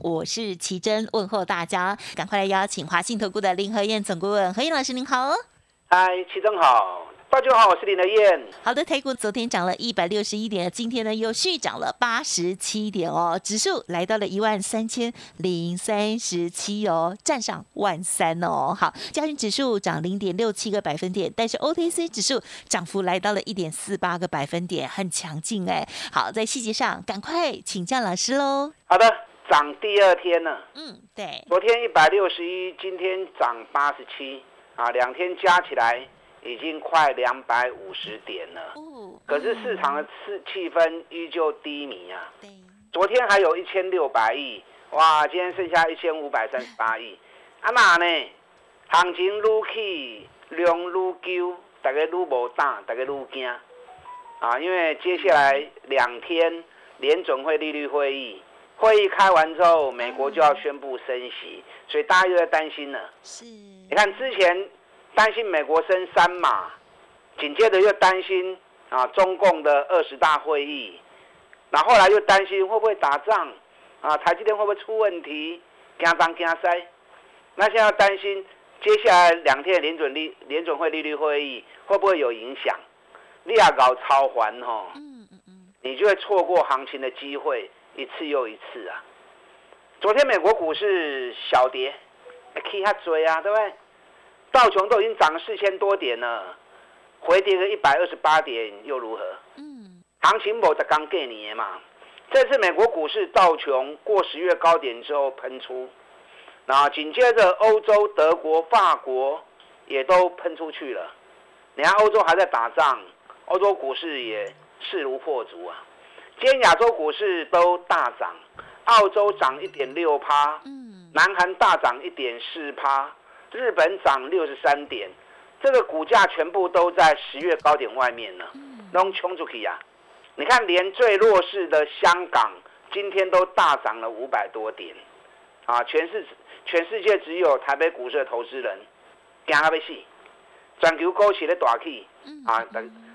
我是奇珍，问候大家，赶快来邀请华信投顾的林和燕总顾问何燕老师，您好。嗨，奇珍好。大家好，我是林德燕。好的，台股昨天涨了一百六十一点，今天呢又续涨了八十七点哦，指数来到了一万三千零三十七哦，站上万三哦。好，加权指数涨零点六七个百分点，但是 OTC 指数涨幅来到了一点四八个百分点，很强劲哎。好，在细节上赶快请教老师喽。好的，涨第二天了。嗯，对。昨天一百六十一，今天涨八十七啊，两天加起来。已经快两百五十点了，可是市场的气气氛依旧低迷啊。昨天还有一千六百亿，哇，今天剩下一千五百三十八亿。啊那呢？行情愈起，量愈旧，大家愈无胆，大家愈惊啊！因为接下来两天联准会利率会议，会议开完之后，美国就要宣布升息，所以大家又在担心了。是，你看之前。担心美国升三码，紧接着又担心啊中共的二十大会议，那后来又担心会不会打仗，啊台积电会不会出问题，惊东惊西，那现在担心接下来两天联准利联准会利率会议会不会有影响，你要搞超环吼，嗯嗯嗯，你就会错过行情的机会一次又一次啊。昨天美国股市小跌，可以下追啊，对不对？道琼都已经涨了四千多点了，回跌个一百二十八点又如何？嗯，行情某在刚给你嘛。这次美国股市道琼过十月高点之后喷出，那紧接着欧洲德国、法国也都喷出去了。你看欧洲还在打仗，欧洲股市也势如破竹啊。今天亚洲股市都大涨，澳洲涨一点六趴，嗯，南韩大涨一点四趴。日本涨六十三点，这个股价全部都在十月高点外面呢，弄冲出去呀！你看，连最弱势的香港今天都大涨了五百多点，啊，全世全世界只有台北股市的投资人惊啊要死，全球股市咧大起，啊，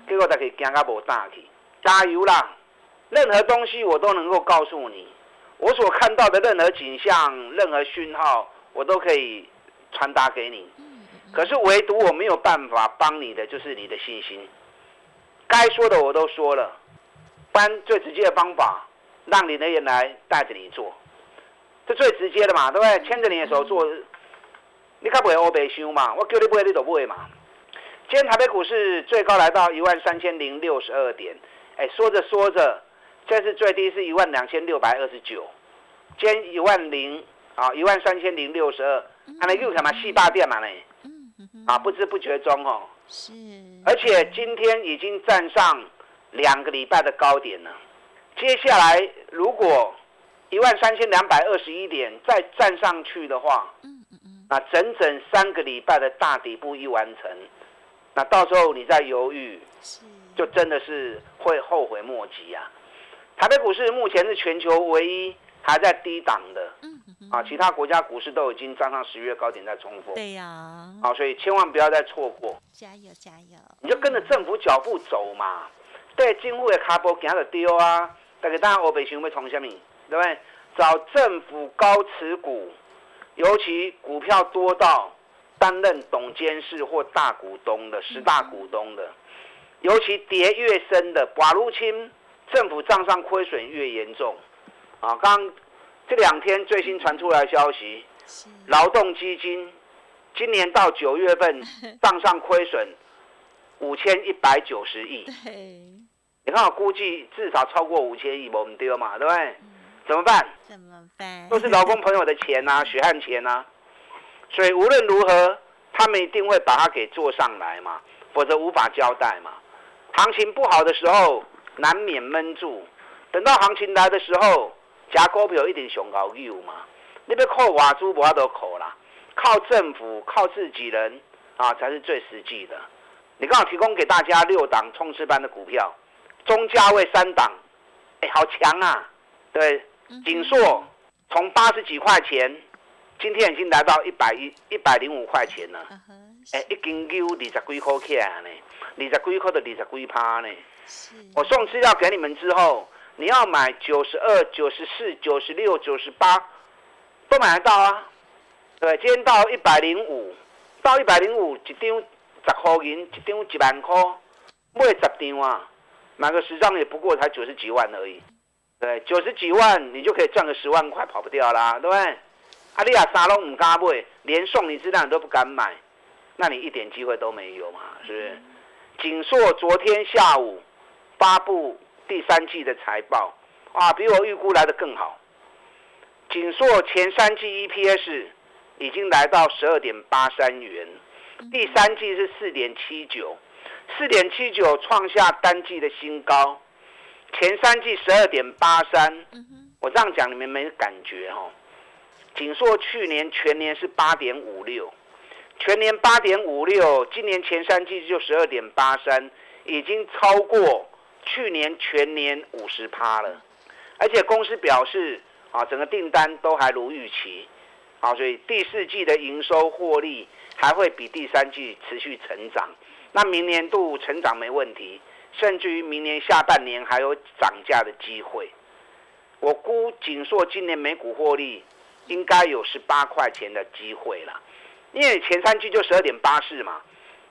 结果大家惊啊无胆去，加油啦！任何东西我都能够告诉你，我所看到的任何景象、任何讯号，我都可以。传达给你，可是唯独我没有办法帮你的，就是你的信心。该说的我都说了，搬最直接的方法，让你的人来带着你做，这最直接的嘛，对不对？牵着你的手做，你可不会欧北修嘛？我叫你不会，你都不会嘛。今天台北股市最高来到一万三千零六十二点，哎，说着说着，这次最低是一万两千六百二十九，今天一万零啊，一万三千零六十二。安尼又什么四八店嘛呢？啊，不知不觉中哦，是，而且今天已经站上两个礼拜的高点了。接下来如果一万三千两百二十一点再站上去的话，嗯嗯嗯，那整整三个礼拜的大底部一完成，那到时候你再犹豫，就真的是会后悔莫及啊！台北股市目前是全球唯一还在低档的。啊，其他国家股市都已经站上十月高点在冲锋。对呀。啊，所以千万不要再错过。加油加油！你就跟着政府脚步走嘛。对，政府的卡波行得丢啊。大家当然我北想要从什么？对不对？找政府高持股，尤其股票多到担任董监事或大股东的十大股东的，尤其跌越深的，寡入侵，政府账上亏损越严重。啊，刚。这两天最新传出来消息，劳动基金今年到九月份 账上亏损五千一百九十亿。你看我估计至少超过五千亿，我们丢嘛，对不对？怎么办？怎么办？都是劳工朋友的钱呐，血汗钱呐。所以无论如何，他们一定会把它给做上来嘛，否则无法交代嘛。行情不好的时候，难免闷住，等到行情来的时候。加股票一定上高有嘛？你要靠外资无法度靠啦，靠政府、靠自己人啊，才是最实际的。你刚好提供给大家六档冲刺班的股票，中价位三档，哎，好强啊！对，锦硕从八十几块钱，今天已经来到一百一一百零五块钱了。哎，一斤九二十几块起来呢，二十几块的二十几趴呢。我送资料给你们之后。你要买九十二、九十四、九十六、九十八，都买得到啊。对，今天到一百零五，到一百零五一张十块银，一张一万块，买十张啊，买个十张也不过才九十几万而已。对，九十几万你就可以赚个十万块，跑不掉啦，对不对？阿利亚沙龙唔敢买，连送你资料你都不敢买，那你一点机会都没有嘛，是不是？锦硕昨天下午发布第三季的财报，啊，比我预估来的更好。锦硕前三季 EPS 已经来到十二点八三元，第三季是四点七九，四点七九创下单季的新高。前三季十二点八三，我这样讲你们没感觉哈？锦硕去年全年是八点五六，全年八点五六，今年前三季就十二点八三，已经超过去年全年五十趴了。而且公司表示啊，整个订单都还如预期，啊，所以第四季的营收获利还会比第三季持续成长。那明年度成长没问题，甚至于明年下半年还有涨价的机会。我估锦硕今年每股获利。应该有十八块钱的机会了，因为前三季就十二点八四嘛，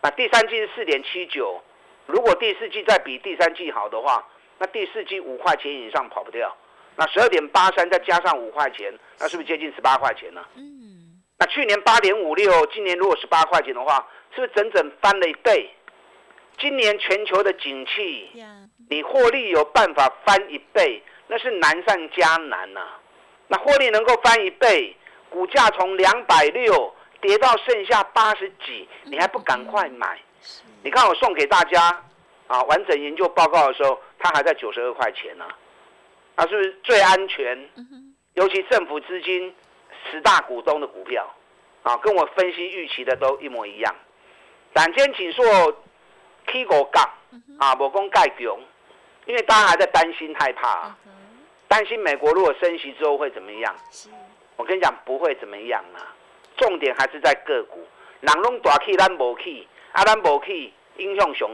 那第三季是四点七九，如果第四季再比第三季好的话，那第四季五块钱以上跑不掉，那十二点八三再加上五块钱，那是不是接近十八块钱呢？嗯，那去年八点五六，今年如果十八块钱的话，是不是整整翻了一倍？今年全球的景气，你获利有办法翻一倍，那是难上加难呐。那获利能够翻一倍，股价从两百六跌到剩下八十几，你还不赶快买？你看我送给大家啊，完整研究报告的时候，它还在九十二块钱呢，啊，是不是最安全？尤其政府资金十大股东的股票，啊，跟我分析预期的都一模一样。胆尖紧缩 K 股杠啊，我讲盖强，因为大家还在担心害怕。担心美国如果升息之后会怎么样？我跟你讲不会怎么样啊。重点还是在个股，人拢大起，咱无起，啊，咱无起，影响熊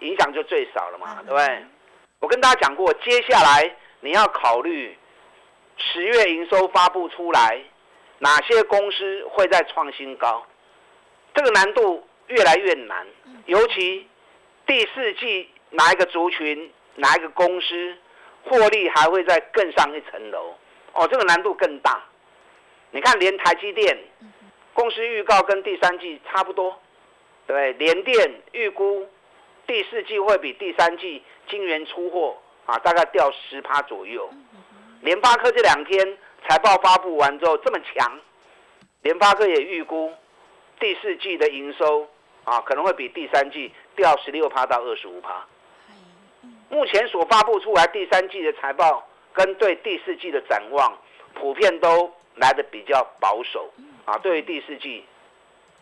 影响就最少了嘛，对不对？我跟大家讲过，接下来你要考虑十月营收发布出来，哪些公司会在创新高？这个难度越来越难，尤其第四季哪一个族群，哪一个公司？获利还会再更上一层楼，哦，这个难度更大。你看，连台积电公司预告跟第三季差不多，对，联电预估第四季会比第三季晶圆出货啊，大概掉十趴左右。联发科这两天财报发布完之后这么强，联发科也预估第四季的营收啊，可能会比第三季掉十六趴到二十五趴。目前所发布出来第三季的财报跟对第四季的展望，普遍都来的比较保守啊。对于第四季，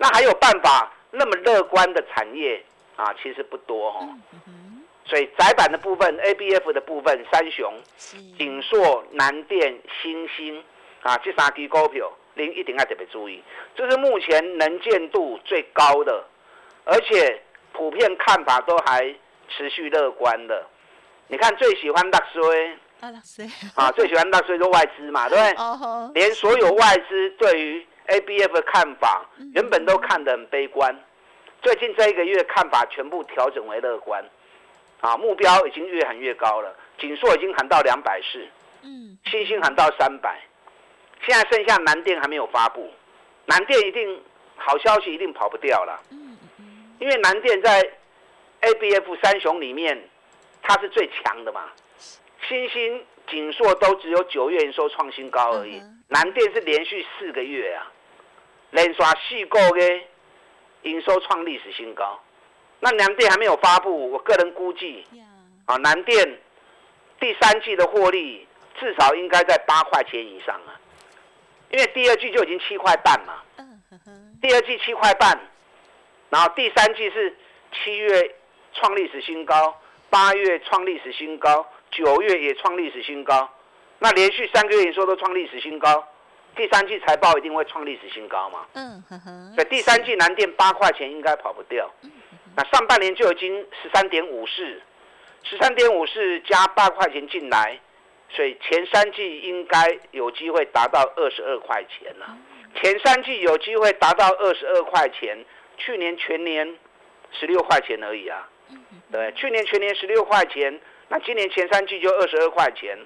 那还有办法那么乐观的产业啊，其实不多哈。所以窄板的部分、ABF 的部分，三雄、锦硕、南电、新星啊，这三支股票您一定要特别注意，这是目前能见度最高的，而且普遍看法都还持续乐观的。你看最喜欢大衰啊，最喜欢大衰就外资嘛，对不对？连所有外资对于 ABF 的看法，原本都看得很悲观，最近这一个月看法全部调整为乐观，啊，目标已经越喊越高了，锦硕已经喊到两百四，嗯，星星喊到三百，现在剩下南电还没有发布，南电一定好消息一定跑不掉了，因为南电在 ABF 三雄里面。它是最强的嘛，星星、锦硕都只有九月营收创新高而已，南电是连续四个月啊，连刷四个月营收创历史新高。那南电还没有发布，我个人估计，啊，南电第三季的获利至少应该在八块钱以上啊，因为第二季就已经七块半嘛，第二季七块半，然后第三季是七月创历史新高。八月创历史新高，九月也创历史新高，那连续三个月营收都创历史新高，第三季财报一定会创历史新高嘛？嗯哼哼。所以第三季南电八块钱应该跑不掉。那上半年就已经十三点五四，十三点五四加八块钱进来，所以前三季应该有机会达到二十二块钱了。前三季有机会达到二十二块钱，去年全年十六块钱而已啊。对，去年全年十六块钱，那今年前三季就二十二块钱，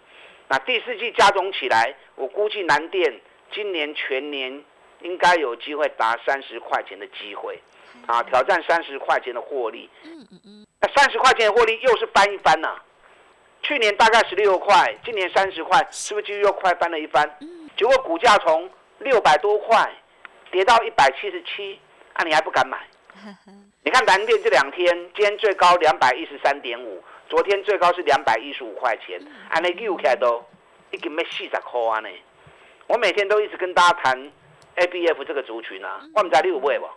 那第四季加总起来，我估计南电今年全年应该有机会达三十块钱的机会，啊，挑战三十块钱的获利。嗯嗯嗯。那三十块钱的获利又是翻一番呐。去年大概十六块，今年三十块，是不是就又快翻了一番？结果股价从六百多块跌到一百七十七，啊，你还不敢买？你看蓝电这两天，今天最高两百一十三点五，昨天最高是两百一十五块钱，安尼又起来都已经要四十块啊呢。我每天都一直跟大家谈 A B F 这个族群啊，我们在六位不？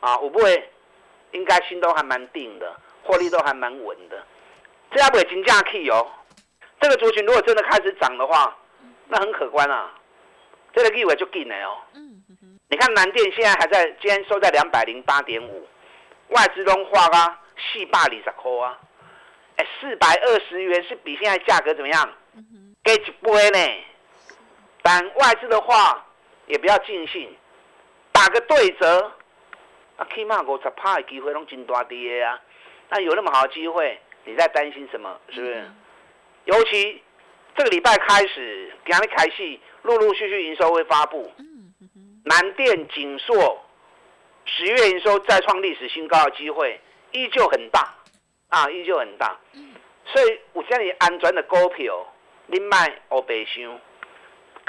啊，五位应该心都还蛮定的，获利都还蛮稳的。这要不会金价 K 哦，这个族群如果真的开始涨的话，那很可观啊。这个机会就进来哦。嗯你看南电现在还在，今天收在两百零八点五，外资都画啊，四百二十块啊。哎，四百二十元是比现在价格怎么样？给一倍呢。但外资的话也不要尽兴，打个对折，啊，起码五十趴的机会拢真大滴的啊。那有那么好的机会？你在担心什么？是不是？尤其这个礼拜开始，给他们开始，陆陆续续营收会发布。南电、锦硕十月营收再创历史新高的机会依旧很大啊，依旧很大。所以我叫你安全的股票，你卖我白想，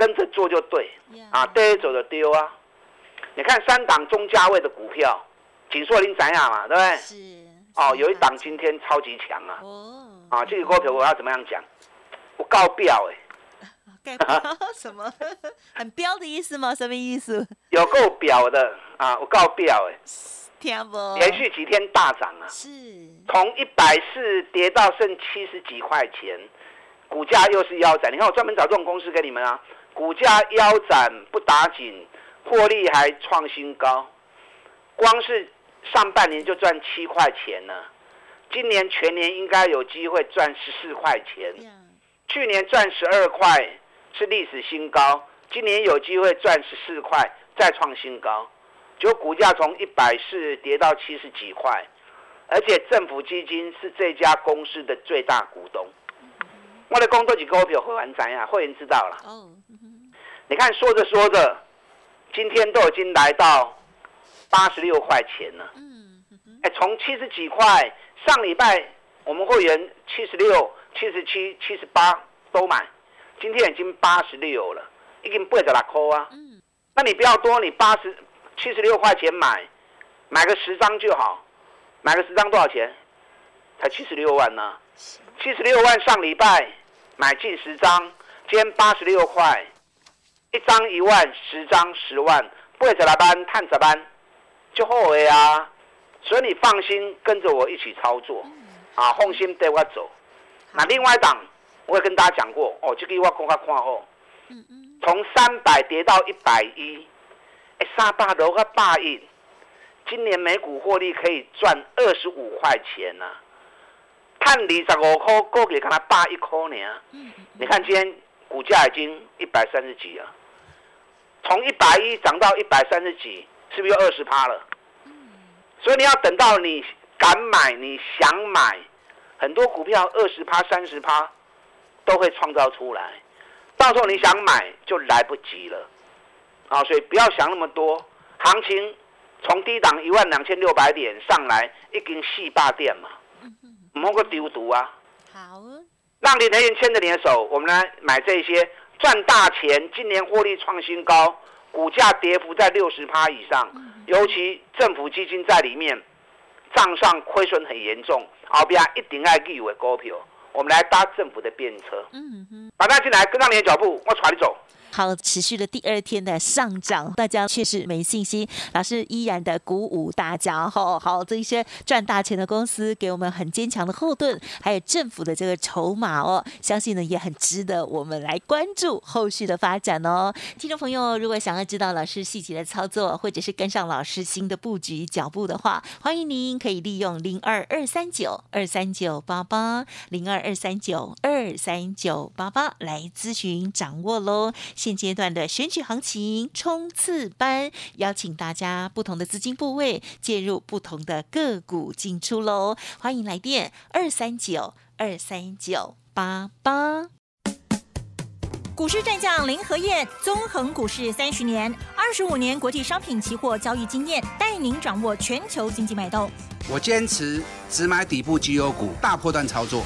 跟着做就对啊，对走就丢啊。你看三档中价位的股票，锦硕林展亚嘛？对不对？是。哦，有一档今天超级强啊！哦，啊，这个股票我要怎么样讲？我告标哎，什么？很标的意思吗？什么意思？有够表的啊！我告标哎，听不？连续几天大涨啊！是，从一百四跌到剩七十几块钱，股价又是腰斩。你看我专门找这种公司给你们啊，股价腰斩不打紧，获利还创新高，光是。上半年就赚七块钱呢，今年全年应该有机会赚十四块钱。去年赚十二块是历史新高，今年有机会赚十四块再创新高，就股价从一百四跌到七十几块，而且政府基金是这家公司的最大股东。我的工作几股票会完怎样？会员知道了。哦，你看说着说着，今天都已经来到。八十六块钱了，嗯，哎，从七十几块，上礼拜我们会员七十六、七十七、七十八都买，今天已经八十六了，已经八十六块啊。嗯，那你不要多，你八十七十六块钱买，买个十张就好，买个十张多少钱？才七十六万呢。七十六万上礼拜买进十张，今天八十六块，一张一万，十张十万，八十六班探十班。就后悔啊，所以你放心跟着我一起操作，啊，放心带我走。那另外一档，我也跟大家讲过，哦，这个我公开看后，从三百跌到一百一，哎，三百多个百亿，今年每股获利可以赚二十五块钱呢，看二十五块，过给看他八一块呢。你看今天股价已经一百三十几了，从一百一涨到一百三十几。是不是又二十趴了？所以你要等到你敢买，你想买，很多股票二十趴、三十趴都会创造出来，到时候你想买就来不及了。啊，所以不要想那么多。行情从低档一万两千六百点上来，一根细霸店嘛，莫个丢毒啊。好，让林德燕牵着你的手，我们来买这些赚大钱，今年获利创新高。股价跌幅在六十趴以上，尤其政府基金在里面，账上亏损很严重，后边一定要记为股票。我们来搭政府的便车，嗯哼，把它进来跟上你的脚步，我带你走。好，持续了第二天的上涨，大家确实没信心。老师依然的鼓舞大家，哈，好，这一些赚大钱的公司给我们很坚强的后盾，还有政府的这个筹码哦，相信呢也很值得我们来关注后续的发展哦。听众朋友，如果想要知道老师细节的操作，或者是跟上老师新的布局脚步的话，欢迎您可以利用零二二三九二三九八八零二二三九二三九八八来咨询掌握喽。现阶段的选举行情冲刺班，邀请大家不同的资金部位介入不同的个股进出喽。欢迎来电二三九二三九八八。股市战将林和燕，纵横股市三十年，二十五年国际商品期货交易经验，带您掌握全球经济脉动。我坚持只买底部绩优股，大波段操作。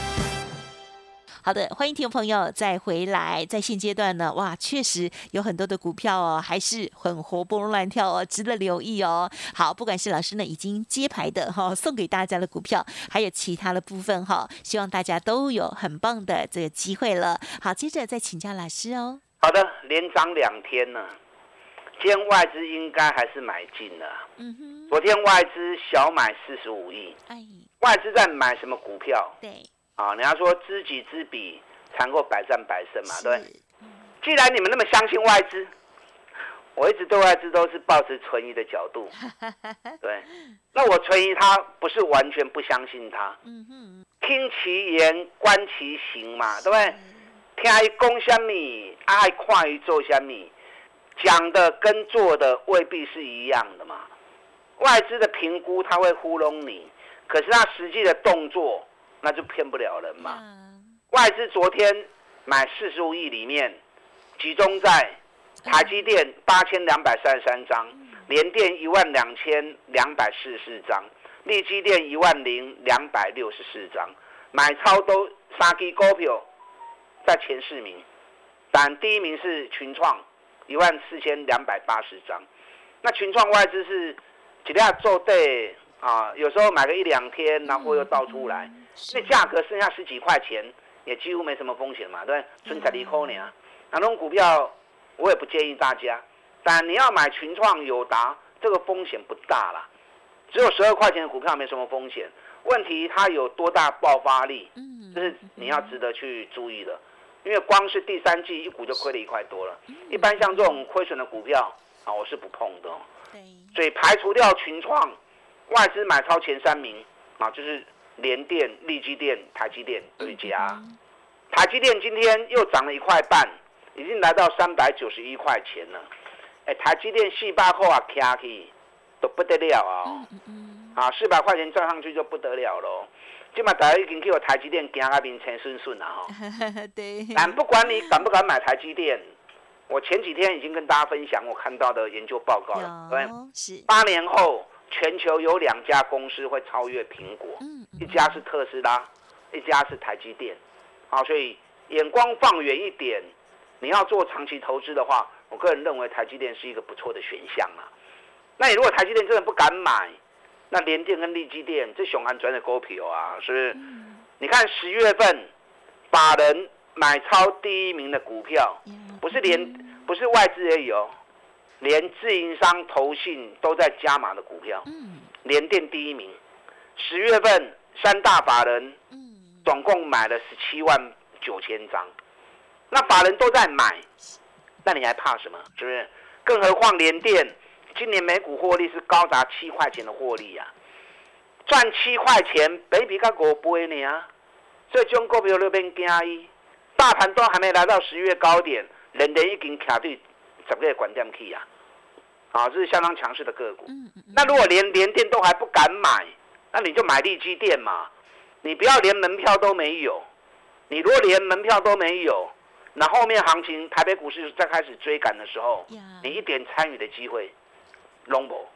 好的，欢迎听众朋友再回来。在现阶段呢，哇，确实有很多的股票哦，还是很活蹦乱跳哦，值得留意哦。好，不管是老师呢已经揭牌的哈，送给大家的股票，还有其他的部分哈，希望大家都有很棒的这个机会了。好，接着再请教老师哦。好的，连涨两天呢，今天外资应该还是买进了。嗯哼。昨天外资小买四十五亿。哎。外资在买什么股票？对。啊，人家说知己知彼，才能够百战百胜嘛，对。既然你们那么相信外资，我一直对外资都是保持存疑的角度。对，那我存疑他不是完全不相信他。嗯哼。听其言，观其行嘛，对不对？听伊讲什么，爱看伊做什么，讲的跟做的未必是一样的嘛。外资的评估他会糊弄你，可是他实际的动作。那就骗不了人嘛。外资昨天买四十五亿里面，集中在台积电八千两百三十三张，联电一万两千两百四十四张，力积电一万零两百六十四张，买超都三支股票在前四名，但第一名是群创一万四千两百八十张。那群创外资是几下做对啊？有时候买个一两天，然后又倒出来。那价格剩下十几块钱，也几乎没什么风险嘛，对存在利空呢。那种股票我也不建议大家，但你要买群创、友达，这个风险不大啦。只有十二块钱的股票没什么风险。问题它有多大爆发力？嗯，这是你要值得去注意的。因为光是第三季一股就亏了一块多了。一般像这种亏损的股票啊，我是不碰的。对。所以排除掉群创，外资买超前三名啊，就是。联电、力积电、台积电对家，台积电今天又涨了一块半，已经来到三百九十一块钱了。哎，台积电四百块啊，卡起都不得了啊！啊，四百块钱赚上去就不得了喽。今嘛大家已经叫台积电行啊面前顺顺了哈。对。但不管你敢不敢买台积电，我前几天已经跟大家分享我看到的研究报告了，对，是八年后。全球有两家公司会超越苹果，一家是特斯拉，一家是台积电。好，所以眼光放远一点，你要做长期投资的话，我个人认为台积电是一个不错的选项啊。那你如果台积电真的不敢买，那联电跟力积电这熊安转的股票啊，是不是？你看十月份法人买超第一名的股票，不是连不是外资也有。连自营商、投信都在加码的股票，嗯，联电第一名，十月份三大法人，嗯，总共买了十七万九千张，那法人都在买，那你还怕什么？是不是？更何况联电今年每股获利是高达七块钱的获利呀，赚七块钱，比比个五倍呢啊！所以中股票那边惊伊，大盘都还没来到十月高点，人人已经卡对。十个管电器啊，啊，这是相当强势的个股。那如果连连电都还不敢买，那你就买利基电嘛。你不要连门票都没有，你如果连门票都没有，那后面行情台北股市再开始追赶的时候，你一点参与的机会拢无。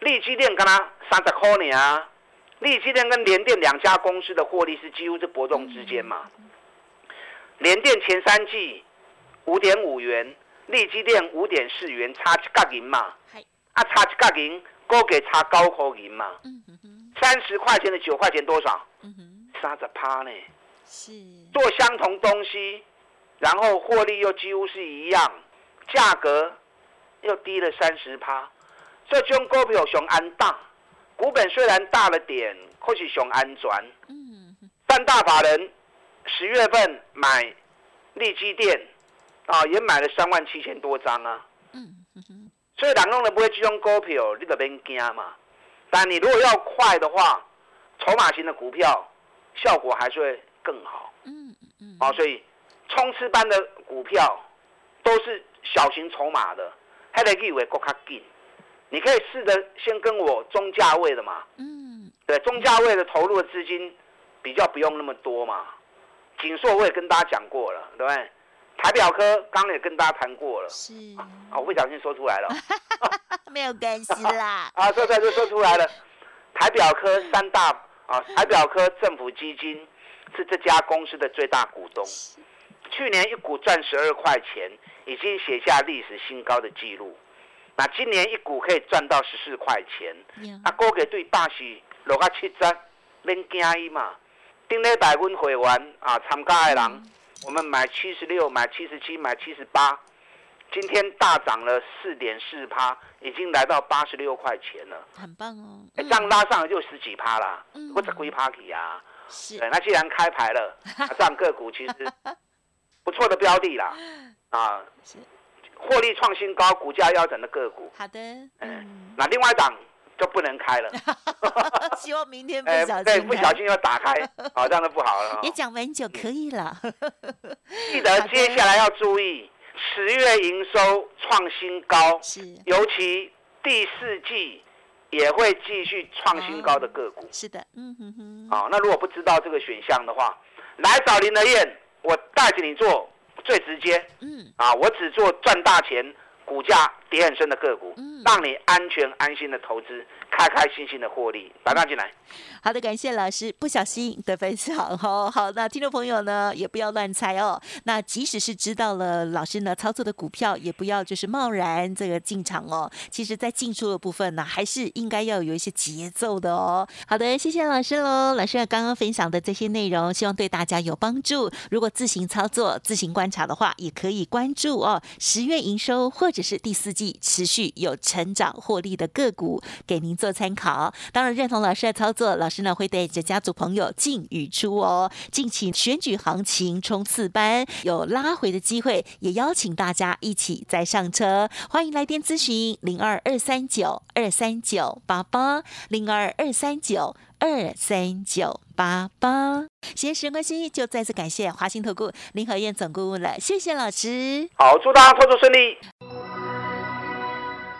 利基电跟他三十块呢啊，利基电跟联电两家公司的获利是几乎是伯仲之间嘛。联电前三季。五点五元，利基店五点四元，差一角银嘛。啊，差一角银，高给差高口银嘛。三十块钱的九块钱多少？三十趴呢。是。做相同东西，然后获利又几乎是一样，价格又低了三十趴。这种股票熊安大，股本虽然大了点，可是熊安全。嗯。但大法人十月份买利基店。啊，也买了三万七千多张啊。嗯所以两弄的不会集中股票，你个别惊嘛。但你如果要快的话，筹码型的股票效果还是会更好。嗯嗯啊。所以冲刺班的股票都是小型筹码的，还得以为够卡紧。你可以试着先跟我中价位的嘛。嗯。对，中价位的投入的资金比较不用那么多嘛。锦硕我也跟大家讲过了，对不对？台表科刚刚也跟大家谈过了，是啊，我不小心说出来了，没有关系啦。啊，说出来就说出来了。台表科三大啊，台表科政府基金是这家公司的最大股东，去年一股赚十二块钱，已经写下历史新高的记录。那今年一股可以赚到十四块钱，啊，高给对大喜落个七折，恁惊伊嘛？顶礼拜阮会员啊参加的人。我们买七十六，买七十七，买七十八，今天大涨了四点四趴，已经来到八十六块钱了，很棒哦！这样拉上来就十几趴啦，或者归 party 啊。是，对，那既然开牌了，这样个股其实 不错的标的啦，啊，是，获利创新高，股价腰斩的个股。好的，嗯，那另外一档。就不能开了，希望明天不 小心，对，不小心要打开，好，这样就不好了。也讲完就可以了。记得接下来要注意，十月营收创新高，是，尤其第四季也会继续创新高的个股。是的，嗯哼哼。好，那如果不知道这个选项的话，来找林德燕，我带着你做最直接。嗯，啊，我只做赚大钱。股价跌很深的个股，让你安全安心的投资，开开心心的获利，打上进来。好的，感谢老师，不小心的分享哦。好，那听众朋友呢，也不要乱猜哦。那即使是知道了老师呢操作的股票，也不要就是贸然这个进场哦。其实，在进出的部分呢，还是应该要有一些节奏的哦。好的，谢谢老师喽。老师刚刚分享的这些内容，希望对大家有帮助。如果自行操作、自行观察的话，也可以关注哦。十月营收或者是第四季持续有成长获利的个股，给您做参考。当然，认同老师的操作，老。师呢会带着家族朋友进与出哦，敬请选举行情冲刺班有拉回的机会，也邀请大家一起再上车。欢迎来电咨询零二二三九二三九八八零二二三九二三九八八。时间时间关系，就再次感谢华兴投顾林和燕总顾问了，谢谢老师。好，祝大家操作顺利。